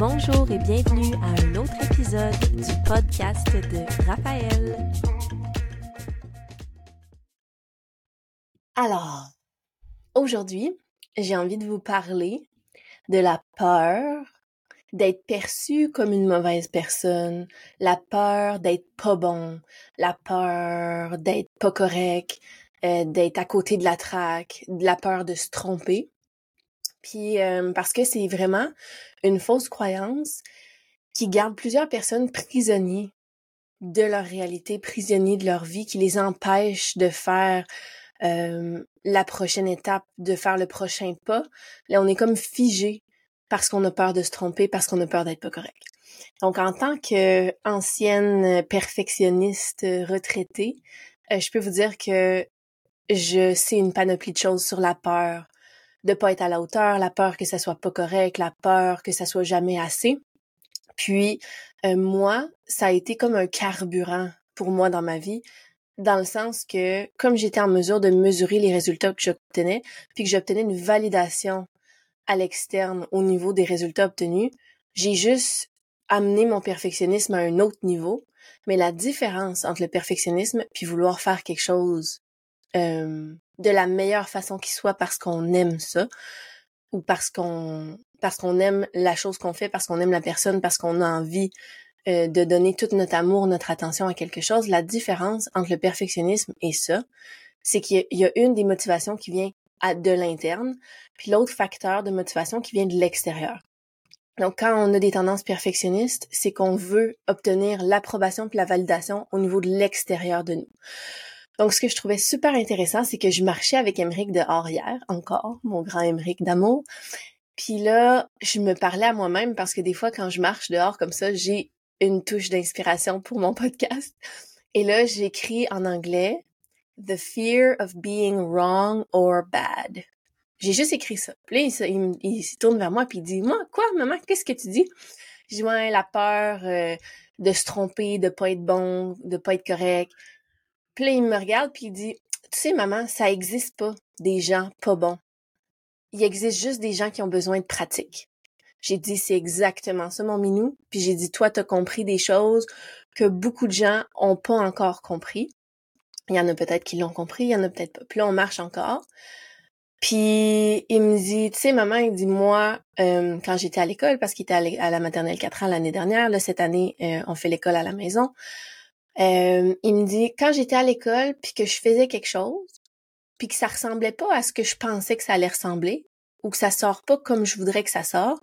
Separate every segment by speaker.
Speaker 1: Bonjour et bienvenue à un autre épisode du podcast de Raphaël. Alors, aujourd'hui, j'ai envie de vous parler de la peur d'être perçu comme une mauvaise personne, la peur d'être pas bon, la peur d'être pas correct, euh, d'être à côté de la traque, la peur de se tromper. Puis euh, parce que c'est vraiment une fausse croyance qui garde plusieurs personnes prisonniers de leur réalité, prisonniers de leur vie, qui les empêche de faire euh, la prochaine étape, de faire le prochain pas. Là, on est comme figé parce qu'on a peur de se tromper, parce qu'on a peur d'être pas correct. Donc, en tant qu'ancienne perfectionniste retraitée, euh, je peux vous dire que je sais une panoplie de choses sur la peur de pas être à la hauteur, la peur que ça soit pas correct, la peur que ça soit jamais assez. Puis euh, moi, ça a été comme un carburant pour moi dans ma vie, dans le sens que comme j'étais en mesure de mesurer les résultats que j'obtenais, puis que j'obtenais une validation à l'externe au niveau des résultats obtenus, j'ai juste amené mon perfectionnisme à un autre niveau. Mais la différence entre le perfectionnisme puis vouloir faire quelque chose euh, de la meilleure façon qui soit parce qu'on aime ça ou parce qu'on parce qu'on aime la chose qu'on fait, parce qu'on aime la personne, parce qu'on a envie euh, de donner tout notre amour, notre attention à quelque chose. La différence entre le perfectionnisme et ça, c'est qu'il y, a une des motivations qui vient de l'interne, puis l'autre facteur de motivation qui vient de l'extérieur. Donc, quand on a des tendances perfectionnistes, c'est qu'on veut obtenir l'approbation puis la validation au niveau de l'extérieur de nous. Donc, ce que je trouvais super intéressant, c'est que je marchais avec Émeric dehors hier, encore, mon grand Émeric d'amour. Puis là, je me parlais à moi-même parce que des fois, quand je marche dehors comme ça, j'ai une touche d'inspiration pour mon podcast. Et là, j'écris en anglais The fear of being wrong or bad. J'ai juste écrit ça. Puis là, il, se tourne vers moi puis il dit Moi, quoi, maman, qu'est-ce que tu dis? Ouais, la peur euh, de se tromper, de pas être bon, de pas être correct. Puis là, il me regarde puis il dit Tu sais, maman, ça existe pas des gens pas bons. Il existe juste des gens qui ont besoin de pratique. J'ai dit c'est exactement ça mon minou, puis j'ai dit toi t'as compris des choses que beaucoup de gens ont pas encore compris. Il y en a peut-être qui l'ont compris, il y en a peut-être pas. Puis là, on marche encore. Puis il me dit, tu sais, maman, il dit, moi, euh, quand j'étais à l'école, parce qu'il était à, la maternelle 4 ans l'année dernière, là, cette année, euh, on fait l'école à la maison. Euh, il me dit, quand j'étais à l'école, puis que je faisais quelque chose, puis que ça ressemblait pas à ce que je pensais que ça allait ressembler, ou que ça sort pas comme je voudrais que ça sorte,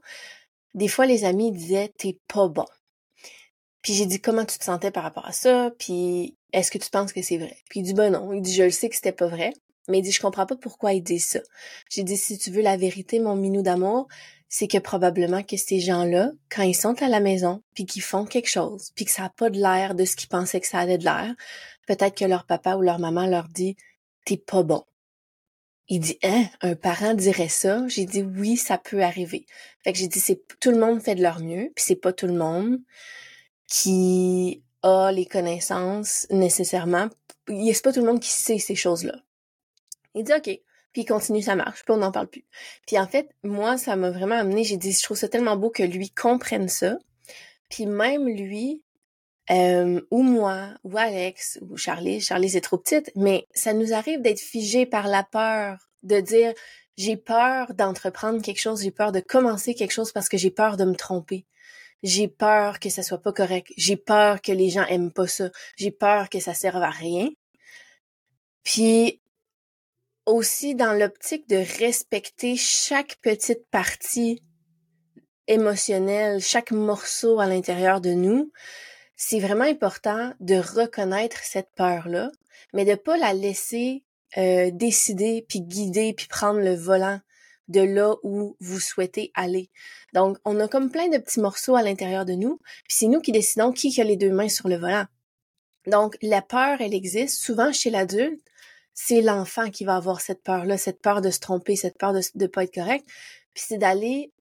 Speaker 1: des fois, les amis disaient, t'es pas bon. Puis j'ai dit, comment tu te sentais par rapport à ça? Puis est-ce que tu penses que c'est vrai? Puis il dit, ben non. Il dit, je le sais que c'était pas vrai. Mais il dit, je comprends pas pourquoi il dit ça. J'ai dit, si tu veux la vérité, mon minou d'amour, c'est que probablement que ces gens-là, quand ils sont à la maison, puis qu'ils font quelque chose, puis que ça a pas de l'air de ce qu'ils pensaient que ça allait de l'air, peut-être que leur papa ou leur maman leur dit, t'es pas bon. Il dit, hein, un parent dirait ça? J'ai dit, oui, ça peut arriver. Fait que j'ai dit, c'est, tout le monde fait de leur mieux, puis c'est pas tout le monde qui a les connaissances nécessairement. C'est pas tout le monde qui sait ces choses-là. Il dit OK. Puis il continue sa marche, puis on n'en parle plus. Puis en fait, moi, ça m'a vraiment amené, j'ai dit, je trouve ça tellement beau que lui comprenne ça. Puis même lui, euh, ou moi, ou Alex, ou Charlie, Charlie c'est trop petite, mais ça nous arrive d'être figé par la peur, de dire, j'ai peur d'entreprendre quelque chose, j'ai peur de commencer quelque chose parce que j'ai peur de me tromper. J'ai peur que ça soit pas correct. J'ai peur que les gens aiment pas ça. J'ai peur que ça serve à rien. Puis aussi dans l'optique de respecter chaque petite partie émotionnelle, chaque morceau à l'intérieur de nous, c'est vraiment important de reconnaître cette peur-là, mais de pas la laisser euh, décider, puis guider, puis prendre le volant de là où vous souhaitez aller. Donc, on a comme plein de petits morceaux à l'intérieur de nous, puis c'est nous qui décidons qui a les deux mains sur le volant. Donc, la peur, elle existe. Souvent, chez l'adulte, c'est l'enfant qui va avoir cette peur-là, cette peur de se tromper, cette peur de ne pas être correct. Puis c'est d'aller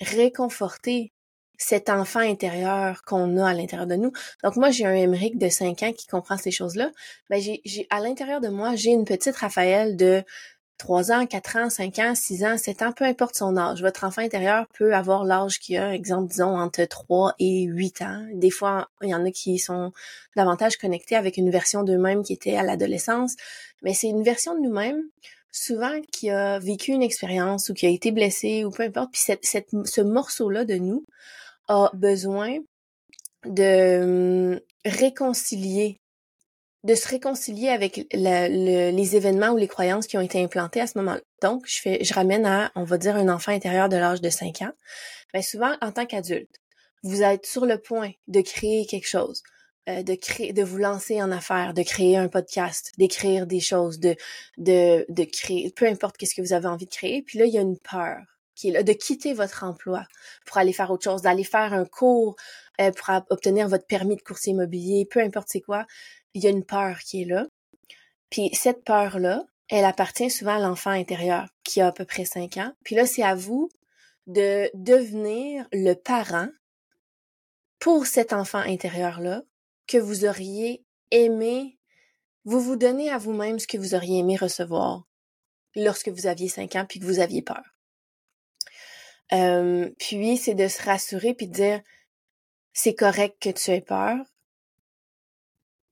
Speaker 1: réconforter cet enfant intérieur qu'on a à l'intérieur de nous. Donc moi, j'ai un Émeric de 5 ans qui comprend ces choses-là. Ben, j'ai, j'ai, à l'intérieur de moi, j'ai une petite Raphaël de 3 ans, 4 ans, 5 ans, 6 ans, 7 ans, peu importe son âge. Votre enfant intérieur peut avoir l'âge qu'il a, exemple, disons, entre 3 et 8 ans. Des fois, il y en a qui sont davantage connectés avec une version d'eux-mêmes qui était à l'adolescence, mais c'est une version de nous-mêmes souvent qui a vécu une expérience ou qui a été blessé ou peu importe, puis cette, ce morceau-là de nous a besoin de hum, réconcilier de se réconcilier avec les événements ou les croyances qui ont été implantées à ce moment-là. Donc, je fais, je ramène à, on va dire, un enfant intérieur de l'âge de 5 ans. Mais souvent, en tant qu'adulte, vous êtes sur le point de créer quelque chose, euh, de créer, de vous lancer en affaires, de créer un podcast, d'écrire des choses, de, de, de créer, peu importe qu'est-ce que vous avez envie de créer. Puis là, il y a une peur de quitter votre emploi pour aller faire autre chose, d'aller faire un cours euh, pour obtenir votre permis de coursier immobilier, peu importe c'est quoi il y a une peur qui est là. Puis cette peur-là, elle appartient souvent à l'enfant intérieur qui a à peu près 5 ans. Puis là, c'est à vous de devenir le parent pour cet enfant intérieur-là que vous auriez aimé, vous vous donnez à vous-même ce que vous auriez aimé recevoir lorsque vous aviez 5 ans puis que vous aviez peur. Euh, puis c'est de se rassurer puis de dire c'est correct que tu aies peur,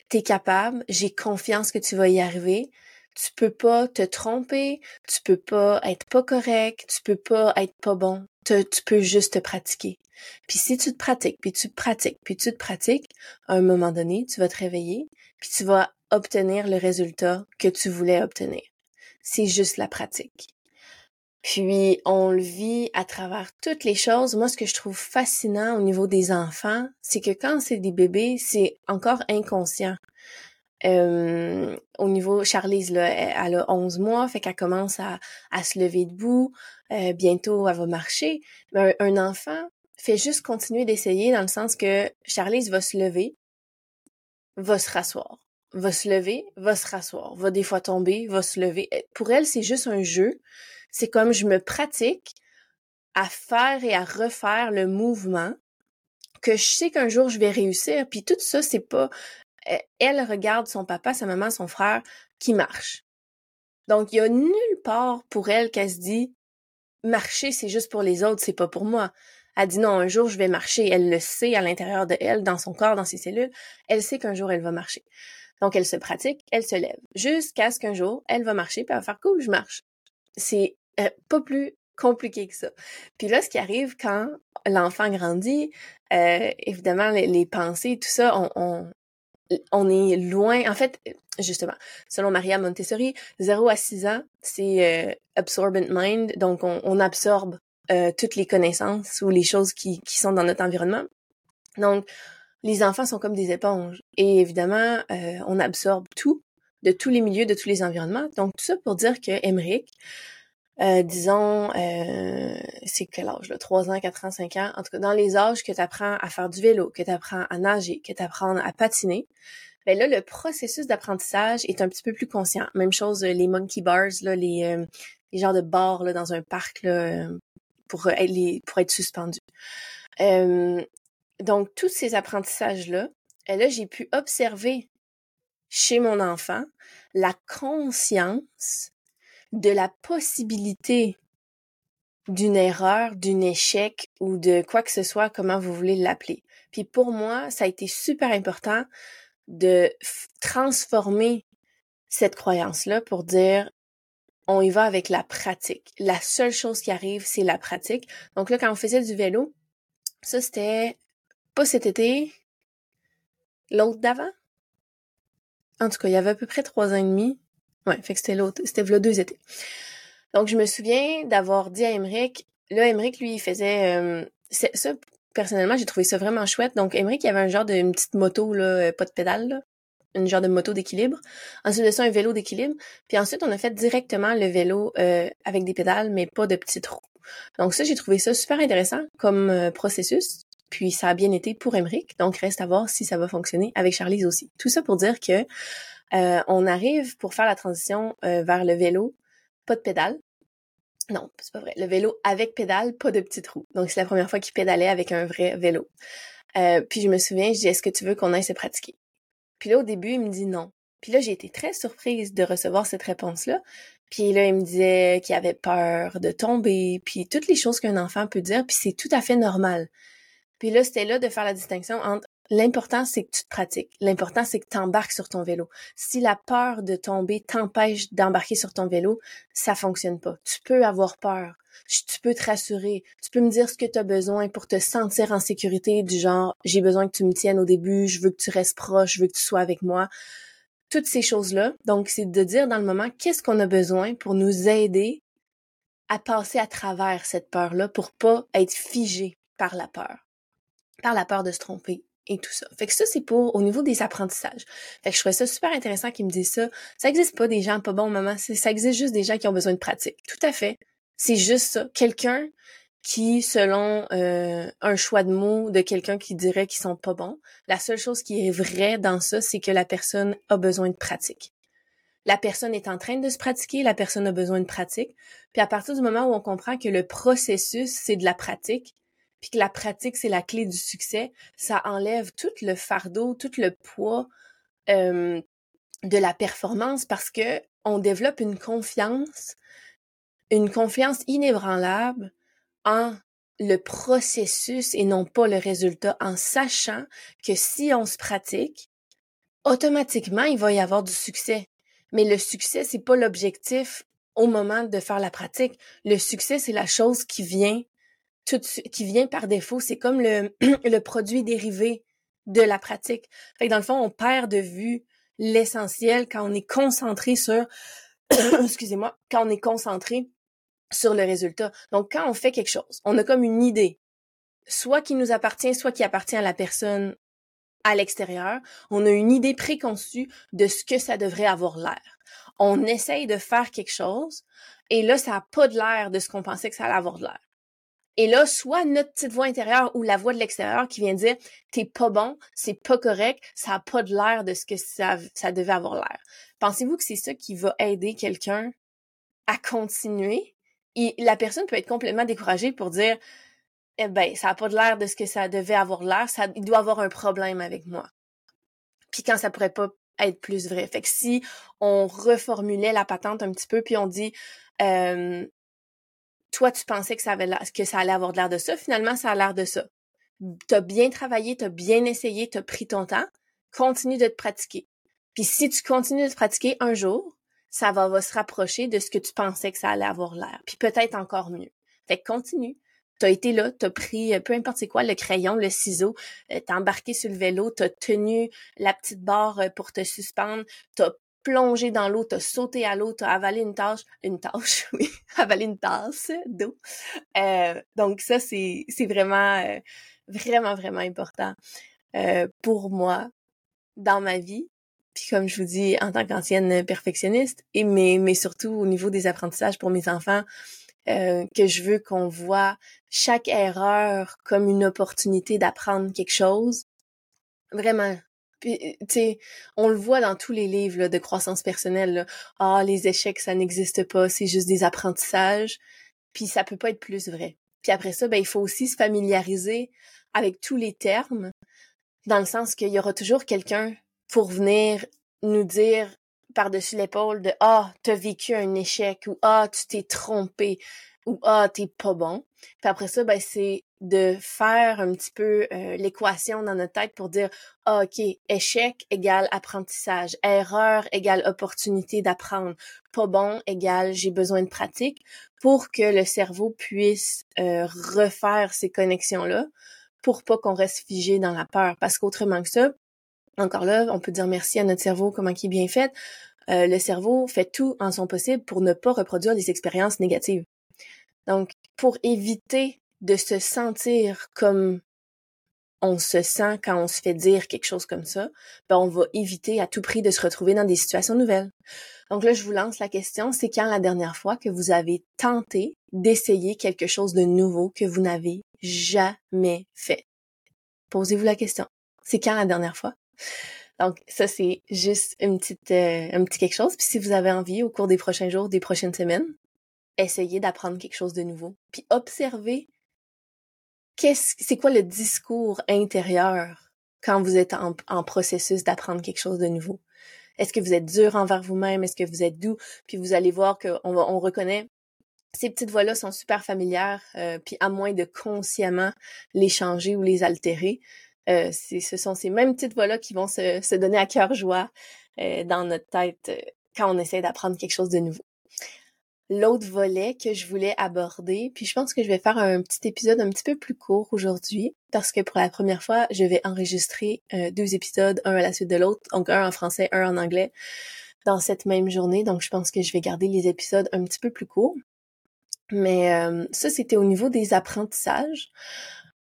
Speaker 1: t'es capable, j'ai confiance que tu vas y arriver. Tu peux pas te tromper, tu peux pas être pas correct, tu peux pas être pas bon. tu peux juste te pratiquer. Puis si tu te pratiques, puis tu te pratiques, puis tu te pratiques, à un moment donné, tu vas te réveiller, puis tu vas obtenir le résultat que tu voulais obtenir. C'est juste la pratique. Puis on le vit à travers toutes les choses. Moi, ce que je trouve fascinant au niveau des enfants, c'est que quand c'est des bébés, c'est encore inconscient. Euh, au niveau Charlize, là, elle, a 11 mois, fait qu'elle commence à, se lever debout. Euh, bientôt, elle va marcher. Mais un, enfant fait juste continuer d'essayer dans le sens que Charlize va se lever, va se rasseoir, va se lever, va se rasseoir, va des fois tomber, va se lever. Pour elle, c'est juste un jeu c'est comme je me pratique à faire et à refaire le mouvement que je sais qu'un jour je vais réussir. Puis tout ça, c'est pas e, elle regarde son papa, sa maman, son frère qui marche. Donc il y a nulle part pour elle qu'elle se dit marcher c'est juste pour les autres, c'est pas pour moi. Elle dit non, un jour je vais marcher. Elle le sait à l'intérieur de elle, dans son corps, dans ses cellules. Elle sait qu'un jour elle va marcher. Donc elle se pratique, elle se lève. Jusqu'à ce qu'un jour elle va marcher, puis elle va faire cool, je marche. C'est euh, pas plus compliqué que ça. Puis là, ce qui arrive quand l'enfant grandit, euh, évidemment, les, pensées, tout ça, on, on, on, est loin. En fait, justement, selon Maria Montessori, 0 à 6 ans, c'est euh, absorbent mind, donc on, on absorbe euh, toutes les connaissances ou les choses qui, qui sont dans notre environnement. Donc, les enfants sont comme des éponges. Et évidemment, euh, on absorbe tout de tous les milieux, de tous les environnements. Donc, tout ça pour dire que Emmerich, euh, disons, euh, c'est quel âge, là? 3 ans, 4 ans, 5 ans? En tout cas, dans les âges que tu apprends à faire du vélo, que tu apprends à nager, que tu apprends à patiner, ben là, le processus d'apprentissage est un petit peu plus conscient. Même chose, euh, les monkey bars, là, les, euh, les genres de bars là, dans un parc là, pour, être, pour être suspendu. donc, tous ces apprentissages-là, là, j'ai pu observer chez mon enfant la conscience de la possibilité d'une erreur, d'un échec ou de quoi que ce soit, comment vous voulez l'appeler. Puis pour moi, ça a été super important de transformer cette croyance-là pour dire on y va avec la pratique. La seule chose qui arrive, c'est la pratique. Donc là, quand on faisait du vélo, ça c'était pas cet été, l'autre d'avant. En tout cas, il y avait à peu près trois ans et demi. Ouais, fait que c'était l'autre, c'était là deux étés. Donc, je me souviens d'avoir dit à Emmerich, là, Emmerich, lui, il faisait, euh, ça, personnellement, j'ai trouvé ça vraiment chouette. Donc, Emmerich, il avait un genre de une petite moto, là, euh, pas de pédale, là, une genre de moto d'équilibre. Ensuite de ça, un vélo d'équilibre. Puis ensuite, on a fait directement le vélo euh, avec des pédales, mais pas de petites roues. Donc ça, j'ai trouvé ça super intéressant comme processus. Puis ça a bien été pour Emmerich. Donc reste à voir si ça va fonctionner avec Charlize aussi. Tout ça pour dire que euh, on arrive pour faire la transition euh, vers le vélo, pas de pédale. Non, c'est pas vrai. Le vélo avec pédale, pas de petite roue. Donc c'est la première fois qu'il pédalait avec un vrai vélo. Euh, puis je me souviens, je dis est-ce que tu veux qu'on aille se pratiquer? Puis là au début, il me dit non. Puis là j'ai été très surprise de recevoir cette réponse-là. Puis là, il me disait qu'il avait peur de tomber, puis toutes les choses qu'un enfant peut dire, puis c'est tout à fait normal. Puis là, c'était là de faire la distinction entre l'important, c'est que tu te pratiques. L'important, c'est que tu embarques sur ton vélo. Si la peur de tomber t'empêche d'embarquer sur ton vélo, ça fonctionne pas. Tu peux avoir peur. Tu peux te rassurer. Tu peux me dire ce que tu as besoin pour te sentir en sécurité, du genre, j'ai besoin que tu me tiennes au début, je veux que tu restes proche, je veux que tu sois avec moi toutes ces choses-là. Donc, c'est de dire dans le moment qu'est-ce qu'on a besoin pour nous aider à passer à travers cette peur-là pour pas être figé par la peur, par la peur de se tromper et tout ça. Fait que ça, c'est pour au niveau des apprentissages. Fait que je trouvais ça super intéressant qu'ils me disent ça. Ça existe pas des gens pas bons au moment, ça existe juste des gens qui ont besoin de pratique. Tout à fait. C'est juste ça. Quelqu'un qui, selon euh, un choix de mots de quelqu'un qui dirait qu'ils sont pas bons, la seule chose qui est vraie dans ça, c'est que la personne a besoin de pratique. La personne est en train de se pratiquer, la personne a besoin de pratique. Puis à partir du moment où on comprend que le processus, c'est de la pratique, puis que la pratique, c'est la clé du succès, ça enlève tout le fardeau, tout le poids de la performance parce que on développe une confiance, une confiance inébranlable le processus et non pas le résultat, en sachant que si on se pratique, automatiquement, il va y avoir du succès. Mais le succès, c'est pas l'objectif au moment de faire la pratique. Le succès, c'est la chose qui vient tout qui vient par défaut. C'est comme le, le produit dérivé de la pratique. Fait que dans le fond, on perd de vue l'essentiel quand on est concentré sur, excusez-moi, quand on est concentré sur le résultat. Donc, quand on fait quelque chose, on a comme une idée, soit qui nous appartient, soit qui appartient à la personne à l'extérieur. On a une idée préconçue de ce que ça devrait avoir l'air. On essaye de faire quelque chose, et là, ça n'a pas de l'air de ce qu'on pensait que ça allait avoir de l'air. Et là, soit notre petite voix intérieure ou la voix de l'extérieur qui vient dire t'es pas bon, c'est pas correct, ça a pas de l'air de ce que ça, devait avoir l'air. Pensez-vous que c'est ça qui va aider quelqu'un à continuer? La personne peut être complètement découragée pour dire eh ben ça a pas de l'air de ce que ça devait avoir l'air, ça il doit avoir un problème avec moi. Puis quand ça pourrait pas être plus vrai. Fait que si on reformulait la patente un petit peu puis on dit toi tu pensais que ça allait avoir de l'air de ça, finalement ça a l'air de ça. T'as bien travaillé, t'as bien essayé, t'as pris ton temps, continue de te pratiquer. Puis si tu continues de te pratiquer un jour, ça va, se rapprocher de ce que tu pensais que ça allait avoir l'air. Puis peut-être encore mieux. Fait que continue. T'as été là, t'as pris euh, peu importe quoi, le crayon, le ciseau, euh, t'as embarqué sur le vélo, t'as tenu la petite barre euh, pour te suspendre, t'as plongé dans l'eau, t'as sauté à l'eau, t'as avalé une tâche, une tâche, oui, avalé une tasse d'eau. donc ça, c'est, vraiment, vraiment, vraiment important pour moi dans ma vie. Puis comme je vous dis, en tant qu'ancienne perfectionniste, et mais, mais surtout au niveau des apprentissages pour mes enfants, euh, que je veux qu'on voit chaque erreur comme une opportunité d'apprendre quelque chose. Vraiment. Sais, on le voit dans tous les livres de croissance personnelle. Ah, les échecs, ça n'existe pas, c'est juste des apprentissages. Puis ça peut pas être plus vrai. Puis après ça, ben, il faut aussi se familiariser avec tous les termes, dans le sens qu'il y aura toujours quelqu'un pour venir nous dire par-dessus l'épaule de Ah, t'as vécu un échec ou Ah, tu t'es trompé ou Ah, t'es pas bon. Puis après ça, ben, c'est de faire un petit peu euh, l'équation dans notre tête pour dire ah, OK, échec égale apprentissage, erreur égale opportunité d'apprendre, pas bon égale j'ai besoin de pratique pour que le cerveau puisse euh, refaire ces connexions-là pour pas qu'on reste figé dans la peur. Parce qu'autrement que ça, encore là, on peut dire merci à notre cerveau, comment il est bien fait. Euh, le cerveau fait tout en son possible pour ne pas reproduire des expériences négatives. Donc, pour éviter de se sentir comme on se sent quand on se fait dire quelque chose comme ça, ben on va éviter à tout prix de se retrouver dans des situations nouvelles. Donc là, je vous lance la question, c'est quand la dernière fois que vous avez tenté d'essayer quelque chose de nouveau que vous n'avez jamais fait? Posez-vous la question. C'est quand la dernière fois? Donc ça c'est juste une petite euh, un petit quelque chose. Puis si vous avez envie au cours des prochains jours, des prochaines semaines, essayez d'apprendre quelque chose de nouveau. Puis observez c'est quoi le discours intérieur quand vous êtes en, processus d'apprendre quelque chose de nouveau? Est-ce que vous êtes dur envers vous-même? Est-ce que vous êtes doux? Puis vous allez voir qu'on on reconnaît ces petites voix-là sont super familières, euh, puis à moins de consciemment les changer ou les altérer, euh, ce sont ces mêmes petites voix-là qui vont se, se, donner à cœur joie euh, dans notre tête euh, quand on essaie d'apprendre quelque chose de nouveau. L'autre volet que je voulais aborder, puis je pense que je vais faire un petit épisode un petit peu plus court aujourd'hui, parce que pour la première fois, je vais enregistrer deux épisodes, un à la suite de l'autre, donc un en français, un en anglais, dans cette même journée. Donc je pense que je vais garder les épisodes un petit peu plus courts. Mais euh, ça, c'était au niveau des apprentissages.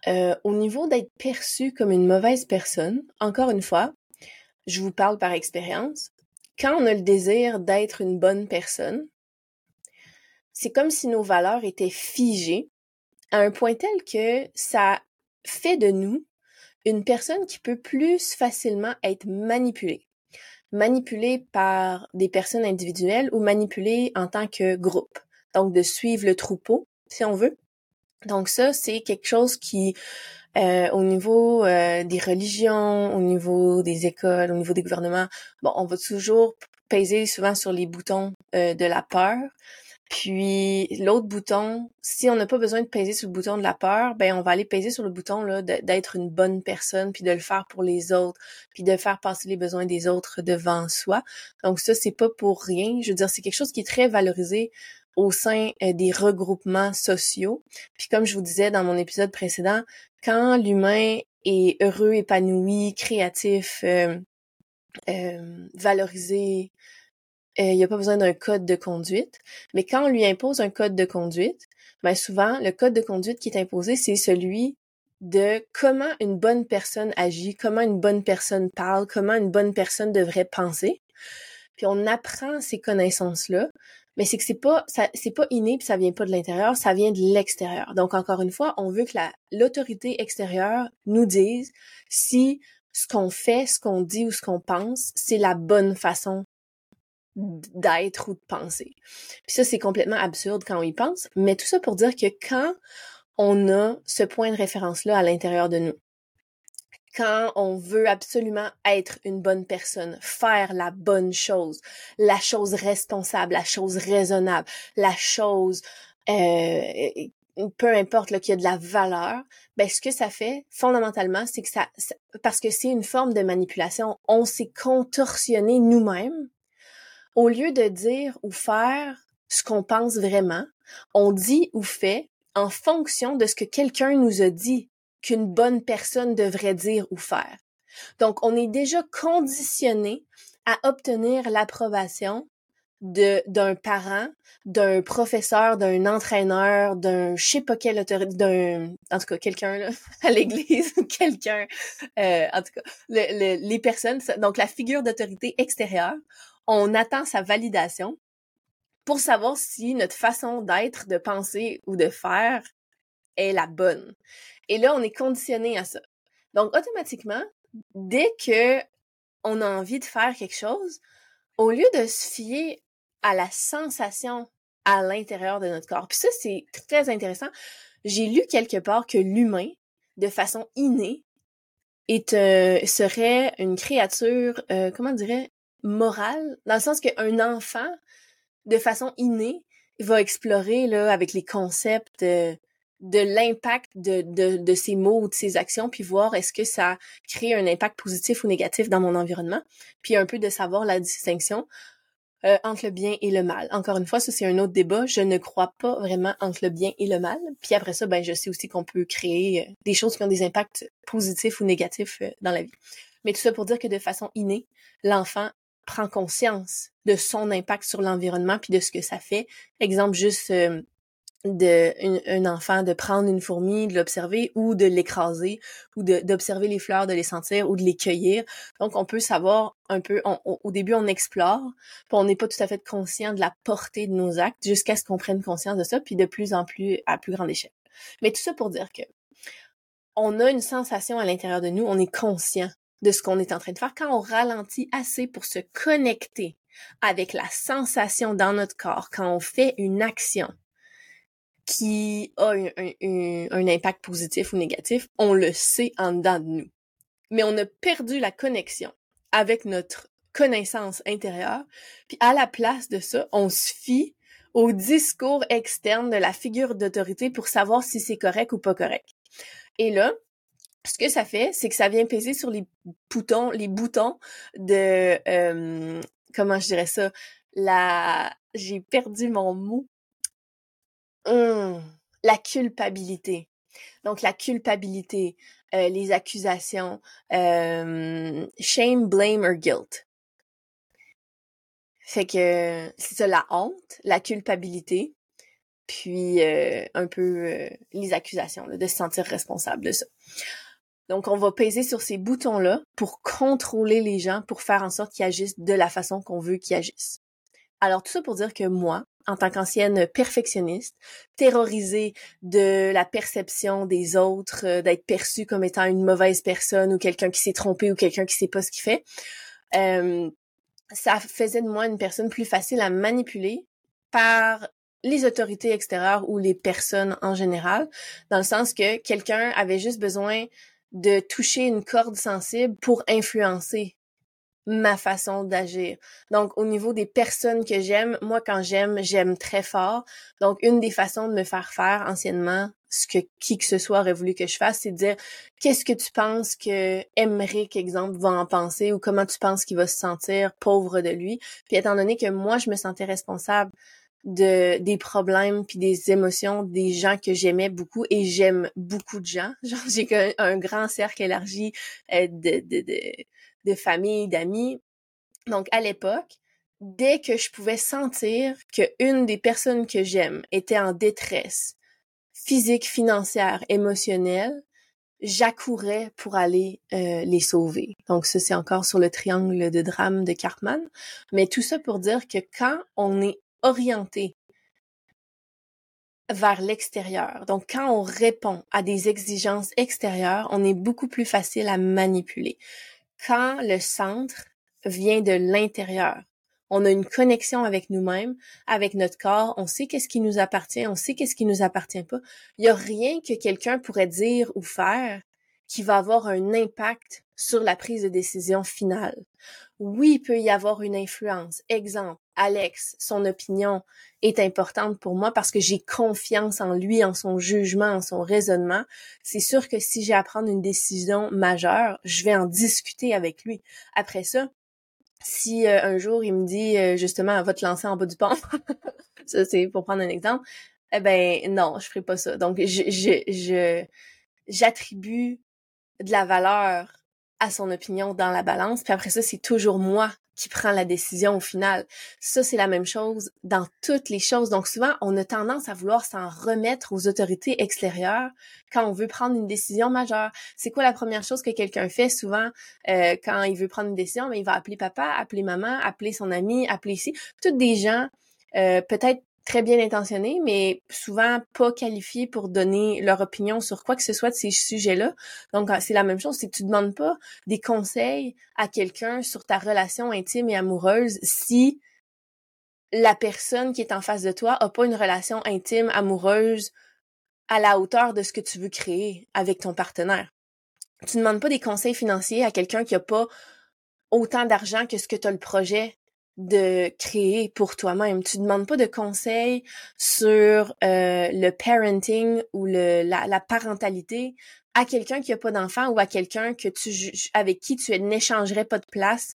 Speaker 1: Euh, au niveau d'être perçu comme une mauvaise personne, encore une fois, je vous parle par expérience, quand on a le désir d'être une bonne personne, c'est comme si nos valeurs étaient figées à un point tel que ça fait de nous une personne qui peut plus facilement être manipulée. Manipulée par des personnes individuelles ou manipulée en tant que groupe donc de suivre le troupeau, si on veut. Donc ça, c'est quelque chose qui, euh, au niveau euh, des religions, au niveau des écoles, au niveau des gouvernements, bon, on va toujours peser souvent sur les boutons euh, de la peur. Puis l'autre bouton, si on n'a pas besoin de peser sur le bouton de la peur, ben on va aller peser sur le bouton là d'être une bonne personne, puis de le faire pour les autres, puis de faire passer les besoins des autres devant soi. Donc ça c'est pas pour rien. Je veux dire c'est quelque chose qui est très valorisé au sein euh, des regroupements sociaux. Puis comme je vous disais dans mon épisode précédent, quand l'humain est heureux, épanoui, créatif, euh, euh, valorisé, il n'y a pas besoin d'un code de conduite. Mais quand on lui impose un code de conduite, ben souvent, le code de conduite qui est imposé, c'est celui de comment une bonne personne agit, comment une bonne personne parle, comment une bonne personne devrait penser. Puis on apprend ces connaissances-là mais c'est que c'est pas c'est pas inné puis ça vient pas de l'intérieur, ça vient de l'extérieur. Donc encore une fois, on veut que la l'autorité extérieure nous dise si ce qu'on fait, ce qu'on dit ou ce qu'on pense, c'est la bonne façon d'être ou de penser. Puis ça c'est complètement absurde quand on y pense, mais tout ça pour dire que quand on a ce point de référence là à l'intérieur de nous, quand on veut absolument être une bonne personne, faire la bonne chose, la chose responsable, la chose raisonnable, la chose euh, peu importe là, qu'il y a de la valeur, ben ce que ça fait fondamentalement, c'est que ça, parce que c'est une forme de manipulation, on s'est contorsionné nous-mêmes au lieu de dire ou faire ce qu'on pense vraiment, on dit ou fait en fonction de ce que quelqu'un nous a dit qu'une bonne personne devrait dire ou faire. Donc, on est déjà conditionné à obtenir l'approbation d'un parent, d'un professeur, d'un entraîneur, d'un je sais pas quel autorité, d'un en tout cas quelqu'un à l'église quelqu'un euh, en tout cas les personnes donc la figure d'autorité extérieure, on attend sa validation pour savoir si notre façon d'être, de penser ou de faire est la bonne. Et là, on est conditionné à ça. Donc, automatiquement, dès que on a envie de faire quelque chose, au lieu de se fier à la sensation à l'intérieur de notre corps. Puis ça, c'est très intéressant. J'ai lu quelque part que l'humain, de façon innée, est euh, serait une créature, euh, comment dirait, morale, dans le sens qu'un enfant, de façon innée, va explorer là avec les concepts euh, de l'impact de, de, de ces mots ou de ces actions, puis voir est-ce que ça crée un impact positif ou négatif dans mon environnement, puis un peu de savoir la distinction euh, entre le bien et le mal. Encore une fois, ça c'est un autre débat. Je ne crois pas vraiment entre le bien et le mal. Puis après ça, ben je sais aussi qu'on peut créer euh, des choses qui ont des impacts positifs ou négatifs dans la vie. Mais tout ça pour dire que de façon innée, l'enfant prend conscience de son impact sur l'environnement puis de ce que ça fait. Exemple juste de un enfant de prendre une fourmi, de l'observer ou de l'écraser ou d'observer les fleurs, de les sentir ou de les cueillir. Donc on peut savoir un peu au début on explore, puis on n'est pas tout à fait conscient de la portée de nos actes jusqu'à ce qu'on prenne conscience de ça puis de plus en plus à plus grande échelle. Mais tout ça pour dire que on a une sensation à l'intérieur de nous, on est conscient de ce qu'on est en train de faire quand on ralentit assez pour se connecter avec la sensation dans notre corps quand on fait une action qui a un, impact positif ou négatif, on le sait en dedans de nous. Mais on a perdu la connexion avec notre connaissance intérieure. Puis à la place de ça, on se fie au discours externe de la figure d'autorité pour savoir si c'est correct ou pas correct. Et là, ce que ça fait, c'est que ça vient peser sur les boutons, les boutons de euh, comment je dirais ça, la j'ai perdu mon mot. Hum, la culpabilité. Donc la culpabilité, euh, les accusations, euh, shame, blame or guilt. Fait que c'est ça la honte, la culpabilité, puis euh, un peu les accusations, de se sentir responsable de ça. Donc, on va peser sur ces boutons-là pour contrôler les gens, pour faire en sorte qu'ils agissent de la façon qu'on veut qu'ils agissent. Alors, tout ça pour dire que moi, en tant qu'ancienne perfectionniste, terrorisée de la perception des autres, euh, d'être perçue comme étant une mauvaise personne ou quelqu'un qui s'est trompé ou quelqu'un qui sait pas ce qu'il fait, euh, ça faisait de moi une personne plus facile à manipuler par les autorités extérieures ou les personnes en général, dans le sens que quelqu'un avait juste besoin de toucher une corde sensible pour influencer ma façon d'agir. Donc, au niveau des personnes que j'aime, moi, quand j'aime, j'aime très fort. Donc, une des façons de me faire faire anciennement ce que qui que ce soit aurait voulu que je fasse, c'est de dire qu'est-ce que tu penses que Emmerich, exemple, va en penser ou comment tu penses qu'il va se sentir pauvre de lui? Puis étant donné que moi, je me sentais responsable de des problèmes puis des émotions des gens que j'aimais beaucoup et j'aime beaucoup de gens. Genre j'ai un, grand cercle élargi euh, de, de, de, de famille, d'amis. Donc à l'époque, dès que je pouvais sentir que une des personnes que j'aime était en détresse physique, financière, émotionnelle, j'accourais pour aller euh, les sauver. Donc ça, c'est encore sur le triangle de drame de Cartman. Mais tout ça pour dire que quand on est orienté vers l'extérieur. Donc, quand on répond à des exigences extérieures, on est beaucoup plus facile à manipuler. Quand le centre vient de l'intérieur, on a une connexion avec nous-mêmes, avec notre corps, on sait qu'est-ce qui nous appartient, on sait qu'est-ce qui nous appartient pas. Il y a rien que quelqu'un pourrait dire ou faire qui va avoir un impact sur la prise de décision finale. Oui, il peut y avoir une influence. Exemple, Alex, son opinion est importante pour moi parce que j'ai confiance en lui, en son jugement, en son raisonnement. C'est sûr que si j'ai à prendre une décision majeure, je vais en discuter avec lui. Après ça, si euh, un jour il me dit euh, justement va te lancer en bas du pont, ça c'est pour prendre un exemple, eh ben non, je ferai pas ça. Donc je je j'attribue de la valeur à son opinion dans la balance, puis après ça, c'est toujours moi qui prends la décision au final. Ça, c'est la même chose dans toutes les choses. Donc souvent, on a tendance à vouloir s'en remettre aux autorités extérieures quand on veut prendre une décision majeure. C'est quoi la première chose que quelqu'un fait souvent euh, quand il veut prendre une décision? Mais ben, il va appeler papa, appeler maman, appeler son ami, appeler ici. Toutes des gens euh, peut-être très bien intentionnés, mais souvent pas qualifiés pour donner leur opinion sur quoi que ce soit de ces sujets-là. Donc, c'est la même chose, c'est que tu demandes pas des conseils à quelqu'un sur ta relation intime et amoureuse si la personne qui est en face de toi a pas une relation intime, amoureuse à la hauteur de ce que tu veux créer avec ton partenaire. Tu demandes pas des conseils financiers à quelqu'un qui a pas autant d'argent que ce que tu as le projet de créer pour toi-même. Tu demandes pas de conseils sur euh, le parenting ou le, la, parentalité à quelqu'un qui a pas d'enfant ou à quelqu'un que tu avec qui tu n'échangerais pas de place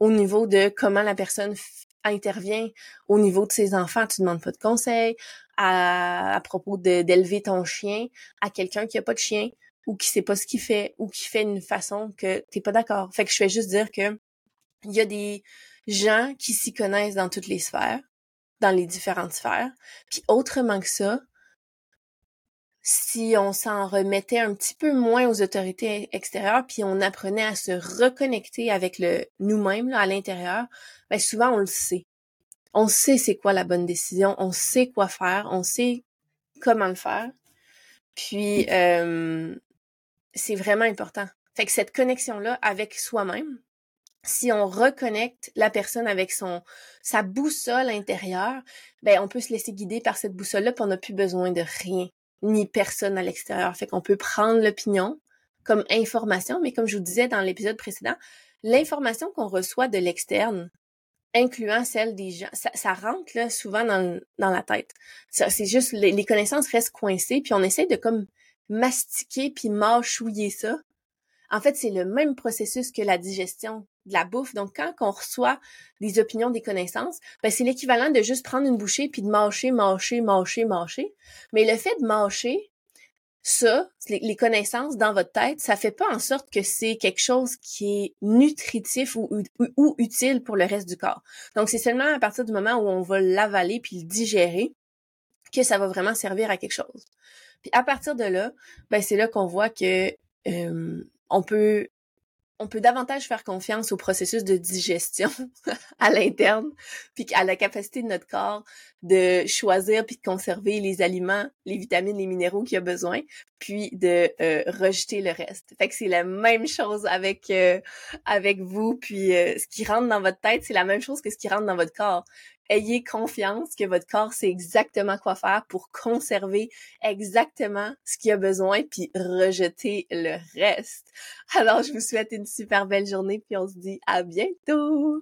Speaker 1: au niveau de comment la personne intervient au niveau de ses enfants. Tu demandes pas de conseils à, à propos d'élever ton chien à quelqu'un qui a pas de chien ou qui sait pas ce qu'il fait ou qui fait une façon que t'es pas d'accord. Fait que je vais juste dire que il y a des gens qui s'y connaissent dans toutes les sphères, dans les différentes sphères. Puis autrement que ça, si on s'en remettait un petit peu moins aux autorités extérieures, puis on apprenait à se reconnecter avec le nous-mêmes à l'intérieur, ben souvent on le sait. On sait c'est quoi la bonne décision, on sait quoi faire, on sait comment le faire. Puis euh, c'est vraiment important. Fait que cette connexion-là avec soi-même, si on reconnecte la personne avec son sa boussole intérieure, ben on peut se laisser guider par cette boussole-là, puis on n'a plus besoin de rien, ni personne à l'extérieur. Fait qu'on peut prendre l'opinion comme information, mais comme je vous disais dans l'épisode précédent, l'information qu'on reçoit de l'externe, incluant celle des gens, ça, rentre là, souvent dans, dans la tête. C'est juste, les, connaissances restent coincées, puis on essaie de comme mastiquer puis mâchouiller ça. En fait, c'est le même processus que la digestion de la bouffe. Donc, quand on reçoit des opinions, des connaissances, ben, c'est l'équivalent de juste prendre une bouchée puis de mâcher, mâcher, mâcher, mâcher. Mais le fait de mâcher, ça, les, connaissances dans votre tête, ça fait pas en sorte que c'est quelque chose qui est nutritif ou, ou, utile pour le reste du corps. Donc, c'est seulement à partir du moment où on va l'avaler puis le digérer que ça va vraiment servir à quelque chose. Puis à partir de là, ben c'est là qu'on voit que euh, on peut on peut davantage faire confiance au processus de digestion à l'interne, puis à la capacité de notre corps de choisir puis de conserver les aliments, les vitamines, les minéraux qu'il a besoin, puis de euh, rejeter le reste. Fait que c'est la même chose avec euh, avec vous, puis euh, ce qui rentre dans votre tête, c'est la même chose que ce qui rentre dans votre corps ayez confiance que votre corps sait exactement quoi faire pour conserver exactement ce qu'il a besoin puis rejeter le reste. Alors, je vous souhaite une super belle journée puis on se dit à bientôt!